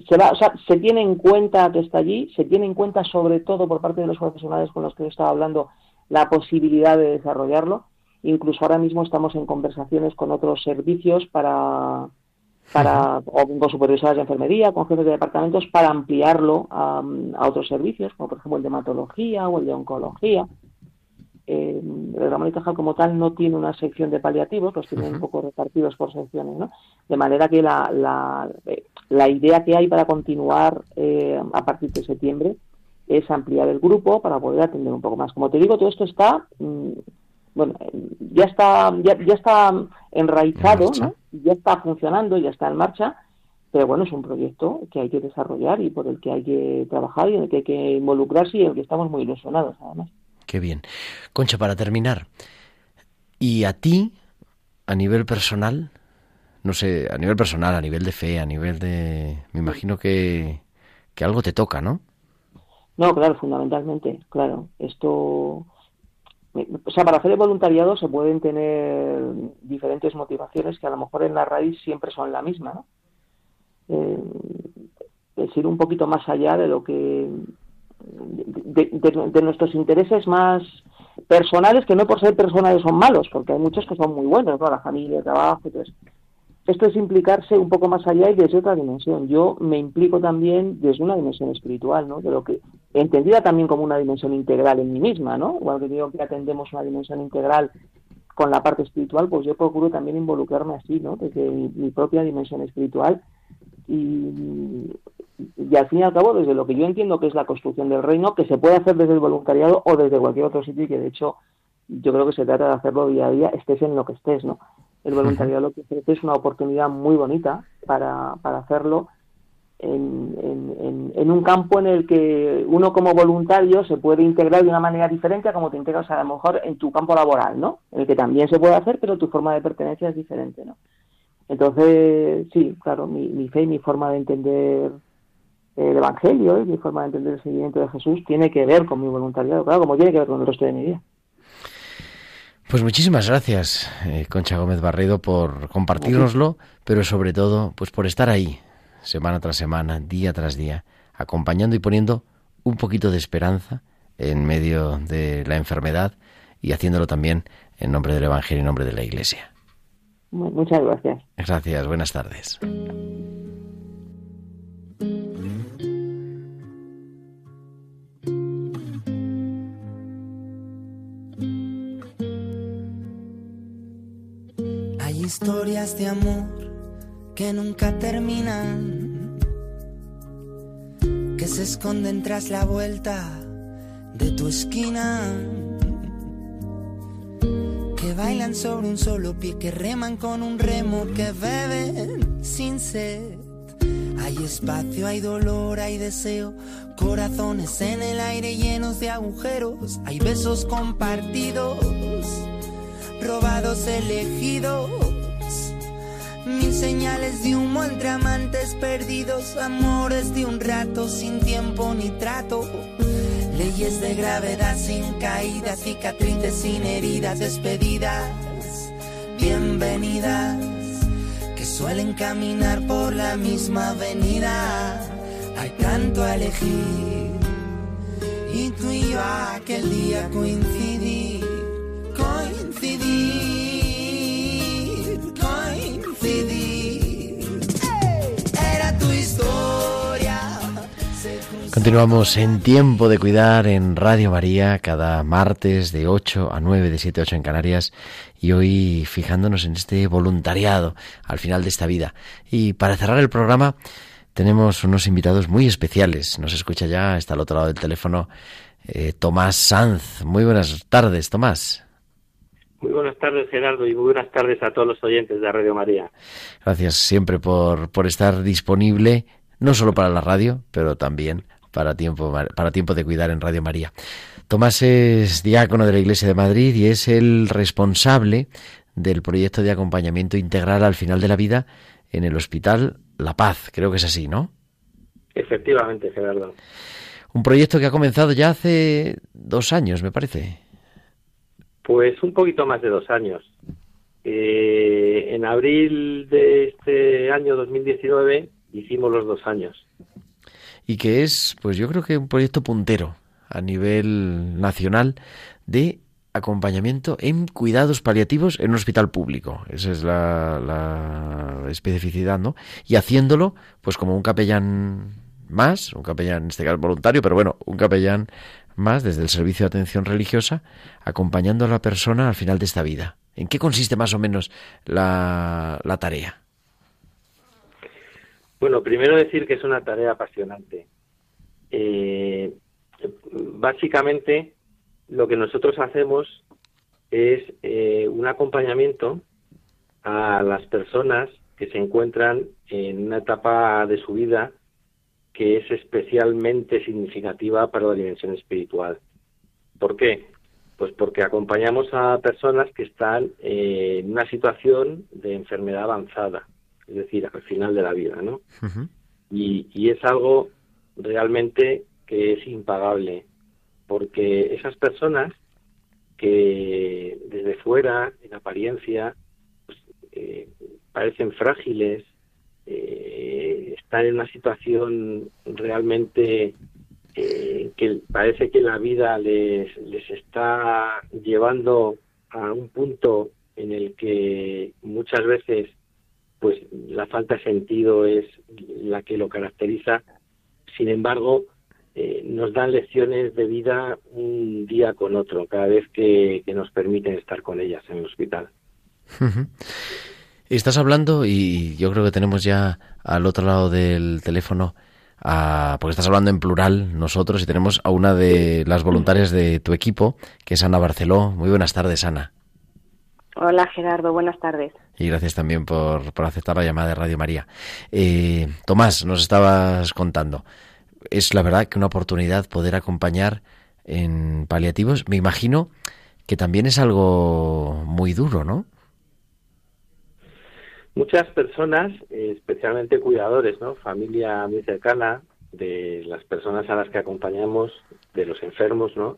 se va, o sea, se tiene en cuenta que está allí, se tiene en cuenta sobre todo por parte de los profesionales con los que he estado hablando la posibilidad de desarrollarlo. Incluso ahora mismo estamos en conversaciones con otros servicios para, para o con supervisoras de enfermería, con jefes de departamentos, para ampliarlo a, a otros servicios, como por ejemplo el de hematología o el de oncología. Eh, el Ramón y Cajal como tal no tiene una sección de paliativos, los tiene un poco repartidos por secciones, ¿no? De manera que la, la, eh, la idea que hay para continuar eh, a partir de septiembre es ampliar el grupo para poder atender un poco más. Como te digo, todo esto está, mm, bueno, ya está, ya, ya está enraizado, En marcha. ¿no? ya está funcionando, ya está en marcha, pero bueno, es un proyecto que hay que desarrollar y por el que hay que trabajar y en el que hay que involucrarse y en el que estamos muy ilusionados, además. Qué bien. Concha, para terminar, ¿y a ti, a nivel personal, no sé, a nivel personal, a nivel de fe, a nivel de... Me imagino que, que algo te toca, ¿no? No, claro, fundamentalmente, claro. Esto, o sea, para hacer el voluntariado se pueden tener diferentes motivaciones que a lo mejor en la raíz siempre son la misma, ¿no? Eh, es ir un poquito más allá de lo que de, nuestros intereses más personales, que no por ser personales son malos, porque hay muchos que son muy buenos, ¿no? La familia, el trabajo, eso. Esto es implicarse un poco más allá y desde otra dimensión. Yo me implico también desde una dimensión espiritual, ¿no? De lo que entendida también como una dimensión integral en mí misma, ¿no? Igual que digo que atendemos una dimensión integral con la parte espiritual, pues yo procuro también involucrarme así, ¿no? Desde mi, mi propia dimensión espiritual y, y al fin y al cabo desde lo que yo entiendo que es la construcción del reino, que se puede hacer desde el voluntariado o desde cualquier otro sitio y que de hecho yo creo que se trata de hacerlo día a día, estés en lo que estés, ¿no? El voluntariado lo que ofrece es una oportunidad muy bonita para, para hacerlo en, en, en, un campo en el que uno como voluntario se puede integrar de una manera diferente a como te integras a lo mejor en tu campo laboral, ¿no? En el que también se puede hacer, pero tu forma de pertenencia es diferente, ¿no? Entonces, sí, claro, mi, fe y mi forma de entender el Evangelio y mi forma de entender el seguimiento de Jesús tiene que ver con mi voluntariado, claro, como tiene que ver con el resto de mi vida. Pues muchísimas gracias, eh, Concha Gómez Barredo, por compartirnoslo, pero sobre todo, pues por estar ahí, semana tras semana, día tras día, acompañando y poniendo un poquito de esperanza en medio de la enfermedad y haciéndolo también en nombre del Evangelio y en nombre de la Iglesia. Muchas gracias. Gracias, buenas tardes. Hay historias de amor que nunca terminan, que se esconden tras la vuelta de tu esquina que bailan sobre un solo pie, que reman con un remo, que beben sin sed. Hay espacio, hay dolor, hay deseo, corazones en el aire llenos de agujeros, hay besos compartidos, robados elegidos, mil señales de humo entre amantes perdidos, amores de un rato sin tiempo ni trato Leyes de gravedad sin caídas, cicatrices sin heridas, despedidas, bienvenidas, que suelen caminar por la misma avenida. Hay tanto a elegir. Y tú y yo aquel día coincidí, coincidir, Continuamos en Tiempo de Cuidar en Radio María cada martes de 8 a 9, de 7 a 8 en Canarias y hoy fijándonos en este voluntariado al final de esta vida. Y para cerrar el programa tenemos unos invitados muy especiales. Nos escucha ya, está al otro lado del teléfono, eh, Tomás Sanz. Muy buenas tardes, Tomás. Muy buenas tardes, Gerardo, y muy buenas tardes a todos los oyentes de Radio María. Gracias siempre por, por estar disponible, no solo para la radio, pero también para tiempo, para tiempo de cuidar en Radio María. Tomás es diácono de la Iglesia de Madrid y es el responsable del proyecto de acompañamiento integral al final de la vida en el Hospital La Paz. Creo que es así, ¿no? Efectivamente, Gerardo. Un proyecto que ha comenzado ya hace dos años, me parece. Pues un poquito más de dos años. Eh, en abril de este año 2019 hicimos los dos años y que es, pues yo creo que un proyecto puntero a nivel nacional de acompañamiento en cuidados paliativos en un hospital público. Esa es la, especificidad, ¿no? Y haciéndolo, pues como un capellán más, un capellán en este caso voluntario, pero bueno, un capellán más desde el servicio de atención religiosa, acompañando a la persona al final de esta vida. ¿En qué consiste más o menos la tarea? Bueno, primero decir que es una tarea apasionante. Eh, básicamente, lo que nosotros hacemos es eh, un acompañamiento a las personas que se encuentran en una etapa de su vida que es especialmente significativa para la dimensión espiritual. ¿Por qué? Pues porque acompañamos a personas que están en una situación de enfermedad avanzada, es decir, al final de la vida, ¿no? y, y es algo realmente que es impagable, porque esas personas que desde fuera, en apariencia, pues, eh, parecen frágiles, eh, están en una situación realmente eh, que parece que la vida les, les está llevando a un punto en el que muchas veces pues la falta de sentido es la que lo caracteriza. Sin embargo, eh, nos dan lecciones de vida un día con otro, cada vez que, nos permiten estar con ellas en el hospital. Estás hablando y yo creo que tenemos ya al otro lado del teléfono, a, porque estás hablando en plural nosotros y tenemos a una de las voluntarias de tu equipo, que es Ana Barceló. Muy buenas tardes, Ana. Hola Gerardo, buenas tardes. Y gracias también por, por aceptar la llamada de Radio María. Eh, Tomás, nos estabas contando. Es la verdad que una oportunidad poder acompañar en paliativos. Me imagino que también es algo muy duro, ¿no? Muchas personas, especialmente cuidadores, ¿no? Familia muy cercana de las personas a las que acompañamos, de los enfermos, ¿no?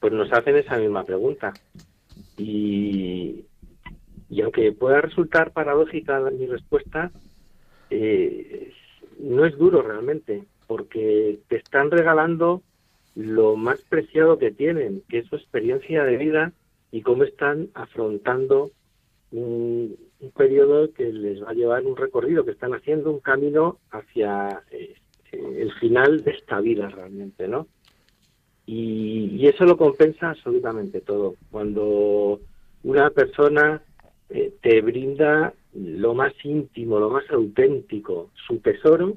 Pues nos hacen esa misma pregunta. Y, y aunque pueda resultar paradójica mi respuesta, eh, no es duro realmente, porque te están regalando lo más preciado que tienen, que es su experiencia de vida y cómo están afrontando un, periodo que les va a llevar un recorrido, que están haciendo un camino hacia eh, el final de esta vida realmente, ¿no? Y, eso lo compensa absolutamente todo. Cuando una persona eh, te brinda lo más íntimo, lo más auténtico, su tesoro,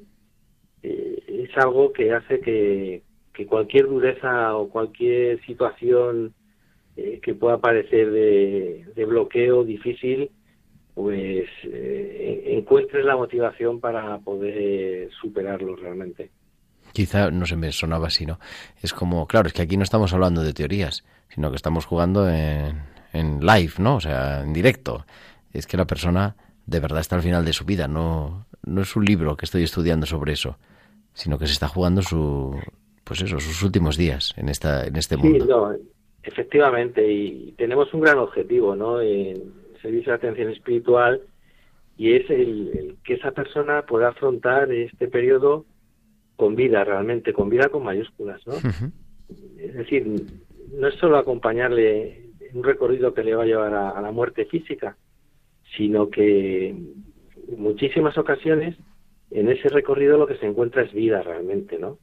eh, es algo que hace que, cualquier dureza o cualquier situación eh, que pueda parecer de, bloqueo difícil, pues encuentres la motivación para poder superarlo realmente. Quizá no se me sonaba así, ¿no? Es como, claro, es que aquí no estamos hablando de teorías, sino que estamos jugando en, en live, ¿no? O sea, en directo. Es que la persona de verdad está al final de su vida, no, no es un libro que estoy estudiando sobre eso, sino que se está jugando su, pues eso, sus últimos días en esta, en este mundo. No, efectivamente, y tenemos un gran objetivo, ¿no? En servicio de atención espiritual y es el que esa persona pueda afrontar este periodo con vida realmente, con vida con mayúsculas, ¿no? Es decir, no es solo acompañarle en un recorrido que le va a llevar a, la muerte física, sino que en muchísimas ocasiones en ese recorrido lo que se encuentra es vida realmente, ¿no?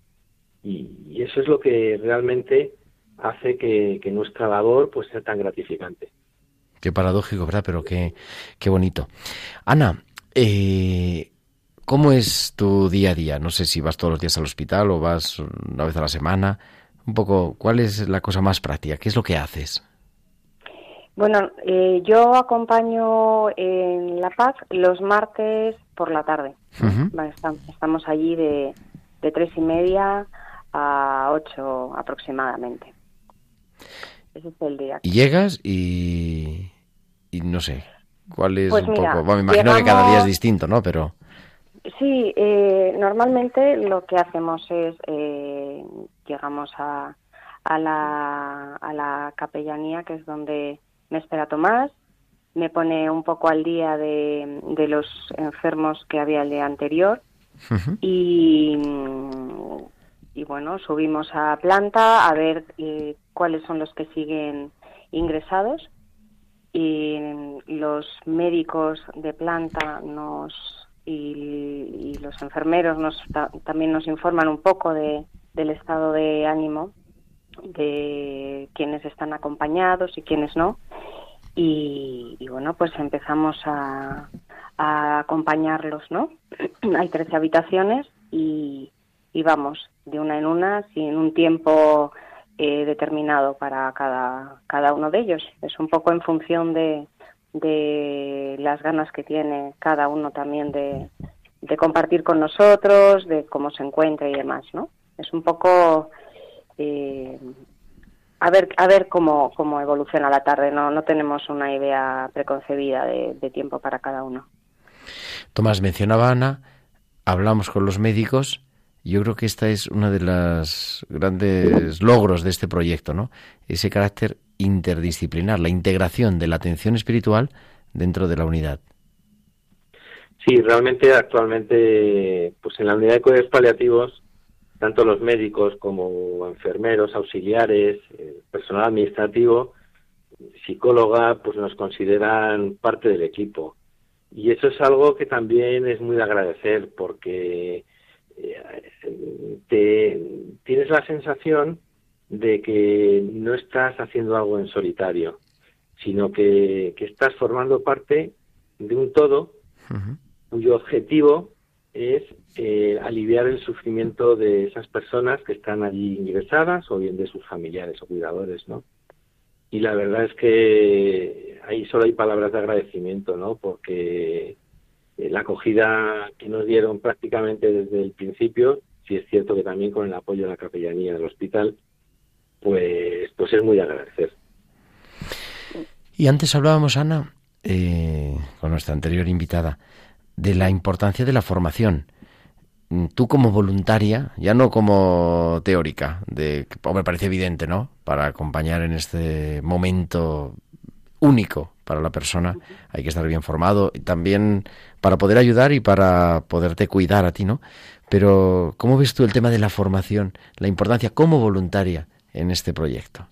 Y, eso es lo que realmente hace que, nuestra labor pues sea tan gratificante. Qué paradójico, ¿verdad? Pero qué, qué bonito. Ana, eh, ¿Cómo es tu día a día? No sé si vas todos los días al hospital o vas una vez a la semana. Un poco, ¿cuál es la cosa más práctica? ¿Qué es lo que haces? Bueno, eh, yo acompaño en La Paz los martes por la tarde. estamos allí de, de tres y media a ocho aproximadamente. Ese es el día. Y llegas y, y no sé, ¿cuál es pues un poco? Bueno, me imagino que cada día es distinto, ¿no? Pero Sí, eh, normalmente lo que hacemos es, eh, llegamos a, a, la, a la capellanía, que es donde me espera Tomás, me pone un poco al día de, de los enfermos que había el día anterior y, y bueno, subimos a planta a ver eh, cuáles son los que siguen ingresados y los médicos de planta nos y, los enfermeros nos, también nos informan un poco de, del estado de ánimo de quienes están acompañados y quienes no. Y, bueno, pues empezamos a, acompañarlos, ¿no? Hay 13 habitaciones y, vamos de una en una sin un tiempo eh, determinado para cada, cada uno de ellos. Es un poco en función de, de las ganas que tiene cada uno también de, compartir con nosotros, de cómo se encuentra y demás, ¿no? Es un poco eh, a ver a ver cómo, cómo evoluciona la tarde, no, no tenemos una idea preconcebida de, de tiempo para cada uno. Tomás mencionaba Ana, hablamos con los médicos yo creo que esta es una de las grandes logros de este proyecto, ¿no? Ese carácter interdisciplinar, la integración de la atención espiritual dentro de la unidad. Sí, realmente actualmente, pues en la unidad de cuidados paliativos, tanto los médicos como enfermeros, auxiliares, eh, personal administrativo, psicóloga, pues nos consideran parte del equipo. Y eso es algo que también es muy de agradecer porque te, tienes la sensación de que no estás haciendo algo en solitario, sino que, estás formando parte de un todo cuyo objetivo es eh, aliviar el sufrimiento de esas personas que están allí ingresadas o bien de sus familiares o cuidadores, ¿no? y la verdad es que ahí solo hay palabras de agradecimiento, ¿no? Porque eh, la acogida que nos dieron prácticamente desde el principio, si es cierto que también con el apoyo de la capellanía del hospital, pues, pues es muy agradecer. Y antes hablábamos, Ana, eh, con nuestra anterior invitada, de la importancia de la formación. Tú como voluntaria, ya no como teórica, de, me parece evidente, ¿no? Para acompañar en este momento único para la persona, hay que estar bien formado y también para poder ayudar y para poderte cuidar a ti, ¿no? Pero ¿cómo ves tú el tema de la formación, la importancia como voluntaria en este proyecto?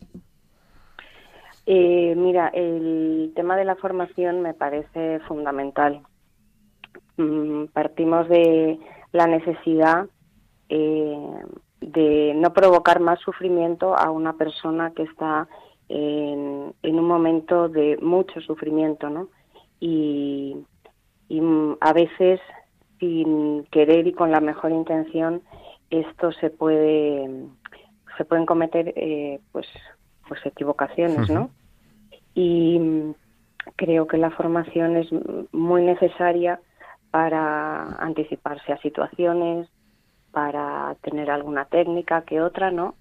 Eh, mira, el tema de la formación me parece fundamental. Mm, partimos de la necesidad eh, de no provocar más sufrimiento a una persona que está en, un momento de mucho sufrimiento, ¿no? Y, a veces, sin querer y con la mejor intención, esto se puede se pueden cometer eh, pues pues equivocaciones, ¿no? Y creo que la formación es muy necesaria para anticiparse a situaciones, para tener alguna técnica que otra, ¿no?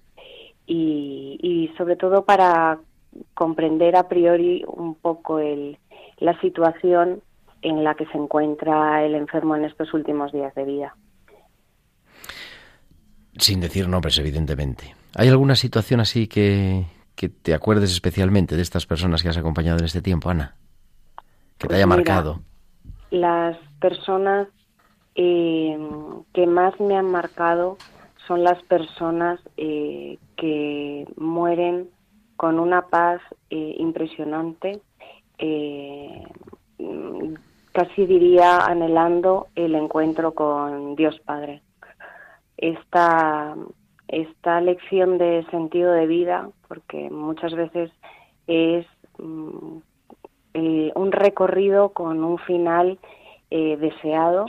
Y, y sobre todo para comprender a priori un poco el, la situación en la que se encuentra el enfermo en estos últimos días de vida. Sin decir nombres, evidentemente. ¿Hay alguna situación así que, que te acuerdes especialmente de estas personas que has acompañado en este tiempo, Ana? Que te pues haya marcado. Las personas eh, que más me han marcado son las personas eh, que mueren con una paz eh, impresionante, casi diría anhelando el encuentro con Dios Padre. Esta, esta lección de sentido de vida, porque muchas veces es mm, eh, un recorrido con un final eh, deseado,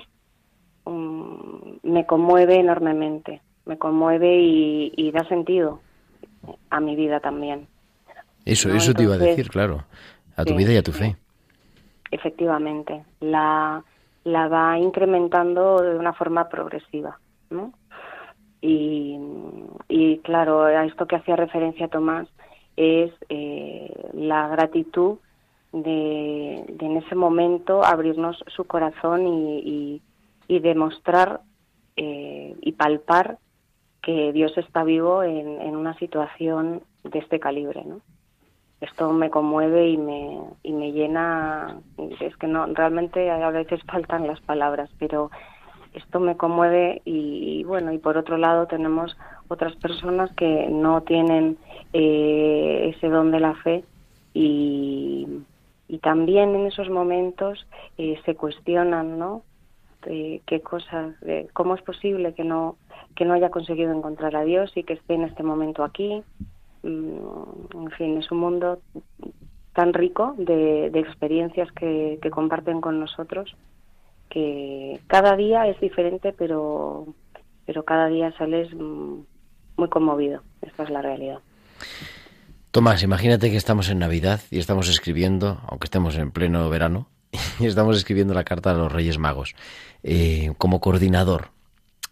mm, me conmueve enormemente, me conmueve y, da sentido a mi vida también. Eso, eso te iba a decir, claro, a tu vida y a tu fe. Efectivamente, la, la va incrementando de una forma progresiva, ¿no? Y, y claro, a esto que hacía referencia Tomás es eh, la gratitud de, en ese momento abrirnos su corazón y, y, demostrar eh, y palpar que Dios está vivo en, en, una situación de este calibre, ¿no? Esto me conmueve y me, y me llena, es que no, realmente a veces faltan las palabras, pero esto me conmueve y, bueno, y por otro lado tenemos otras personas que no tienen eh, ese don de la fe y, también en esos momentos eh, se cuestionan, ¿no? qué cosas, cómo es posible que no que no haya conseguido encontrar a Dios y que esté en este momento aquí. Mm, en fin, es un mundo tan rico de, experiencias que comparten con nosotros que cada día es diferente, pero, pero cada día sales mm, muy conmovido. Esta es la realidad. Tomás, imagínate que estamos en Navidad y estamos escribiendo, aunque estemos en pleno verano, y estamos escribiendo la carta a los Reyes Magos. Eh, como coordinador,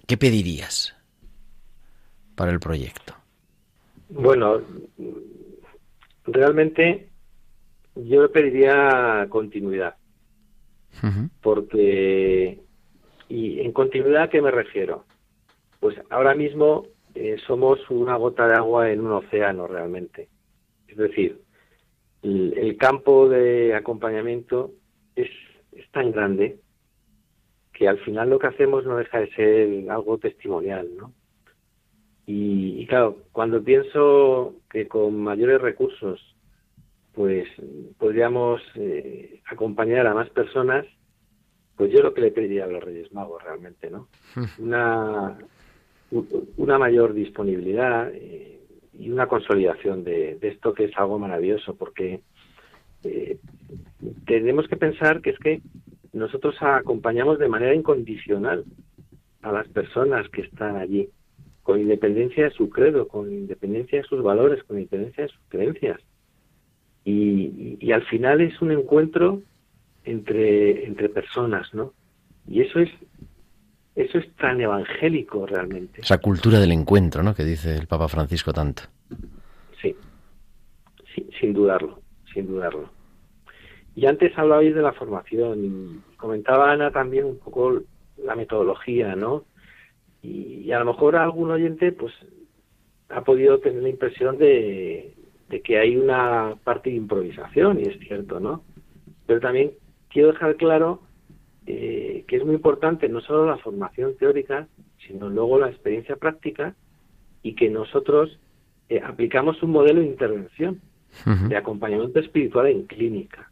¿qué pedirías para el proyecto? Bueno, realmente yo le pediría continuidad porque, ¿y en continuidad a qué me refiero? Pues ahora mismo eh, somos una gota de agua en un océano realmente. Es decir, el, campo de acompañamiento es, es tan grande que al final lo que hacemos no deja de ser algo testimonial, ¿no? Y, y, claro, cuando pienso que con mayores recursos pues podríamos eh, acompañar a más personas, pues yo lo que le pediría a los Reyes Magos realmente, ¿no? Una, una mayor disponibilidad eh, y una consolidación de, esto que es algo maravilloso, porque eh, tenemos que pensar que es que nosotros acompañamos de manera incondicional a las personas que están allí, con independencia de su credo, con independencia de sus valores, con independencia de sus creencias y, y al final es un encuentro entre, entre personas, ¿no? Y eso es eso es tan evangélico realmente. Esa cultura del encuentro, ¿no? Que dice el Papa Francisco tanto. Sí, sí sin dudarlo, sin dudarlo. Y antes hablabais de la formación y comentaba Ana también un poco la metodología, ¿no? Y, a lo mejor algún oyente pues ha podido tener la impresión de, de que hay una parte de improvisación, y es cierto, ¿no? Pero también quiero dejar claro eh, que es muy importante no solo la formación teórica, sino luego la experiencia práctica y que nosotros eh, aplicamos un modelo de intervención, de acompañamiento espiritual en clínica,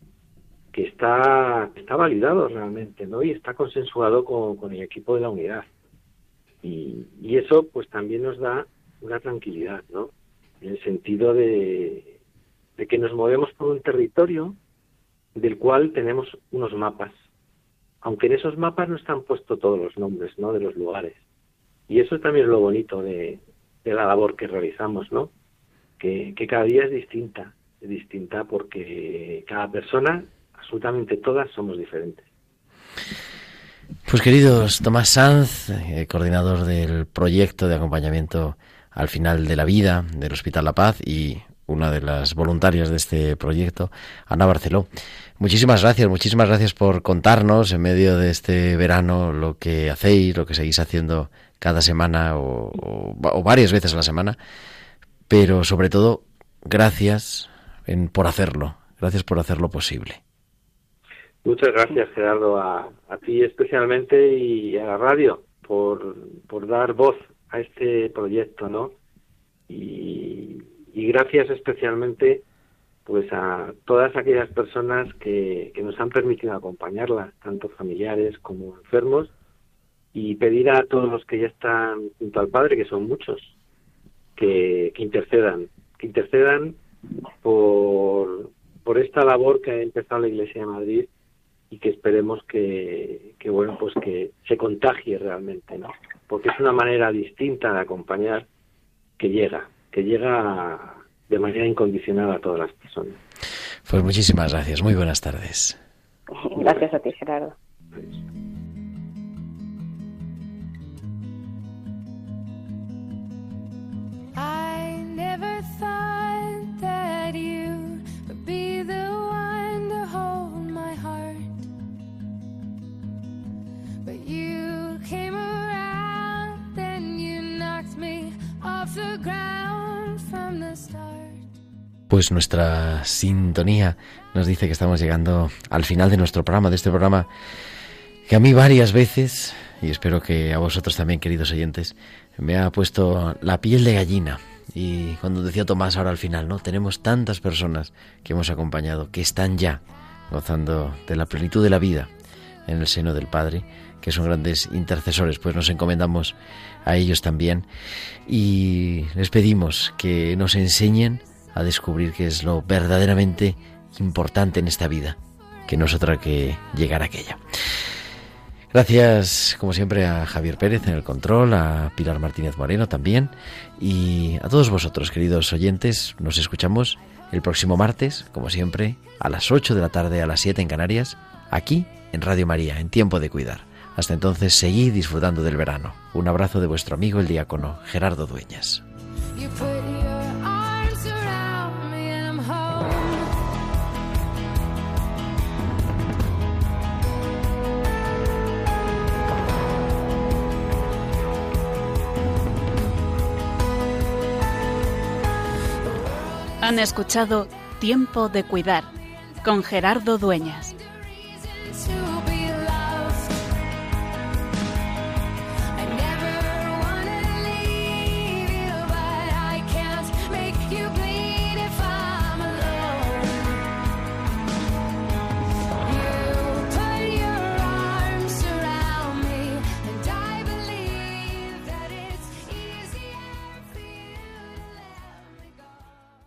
que está, está validado realmente ¿no? y está consensuado con, el equipo de la unidad. Y, y, eso pues también nos da una tranquilidad, ¿no? En el sentido de, de que nos movemos por un territorio del cual tenemos unos mapas aunque en esos mapas no están puestos todos los nombres ¿no? de los lugares. Y eso también es lo bonito de, la labor que realizamos, ¿no? Que, cada día es distinta, distinta porque cada persona, absolutamente todas, somos diferentes. Pues queridos Tomás Sanz, eh, coordinador del proyecto de acompañamiento al final de la vida del Hospital La Paz y una de las voluntarias de este proyecto, Ana Barceló. Muchísimas gracias, muchísimas gracias por contarnos en medio de este verano lo que hacéis, lo que seguís haciendo cada semana o, varias veces a la semana, pero sobre todo gracias en, por hacerlo, gracias por hacerlo posible. Muchas gracias Gerardo, a, ti especialmente y a la radio por dar voz a este proyecto, ¿no? Y, gracias especialmente pues a todas aquellas personas que, nos han permitido acompañarla, tanto familiares como enfermos, y pedir a todos los que ya están junto al Padre, que son muchos, que, intercedan, que intercedan por, por esta labor que ha empezado la Iglesia de Madrid y que esperemos que bueno pues que se contagie realmente, ¿no? Porque es una manera distinta de acompañar que llega, que llega de manera incondicional a todas las personas. Pues muchísimas gracias. Muy buenas tardes. Gracias a ti, Gerardo. Pues nuestra sintonía nos dice que estamos llegando al final de nuestro programa, de este programa que a mí varias veces, y espero que a vosotros también, queridos oyentes, me ha puesto la piel de gallina. Y cuando decía Tomás ahora al final, ¿no? Tenemos tantas personas que hemos acompañado, que están ya gozando de la plenitud de la vida en el seno del Padre, que son grandes intercesores, pues nos encomendamos a ellos también y les pedimos que nos enseñen a descubrir qué es lo verdaderamente importante en esta vida, que no es otra que llegar a aquella. Gracias, como siempre, a Javier Pérez en el control, a Pilar Martínez Moreno también, y a todos vosotros, queridos oyentes, nos escuchamos el próximo martes, como siempre, a las 8 de la tarde, a las 7 en Canarias, aquí en Radio María, en Tiempo de Cuidar. Hasta entonces, seguid disfrutando del verano. Un abrazo de vuestro amigo el diácono Gerardo Dueñas. Han escuchado Tiempo de Cuidar con Gerardo Dueñas.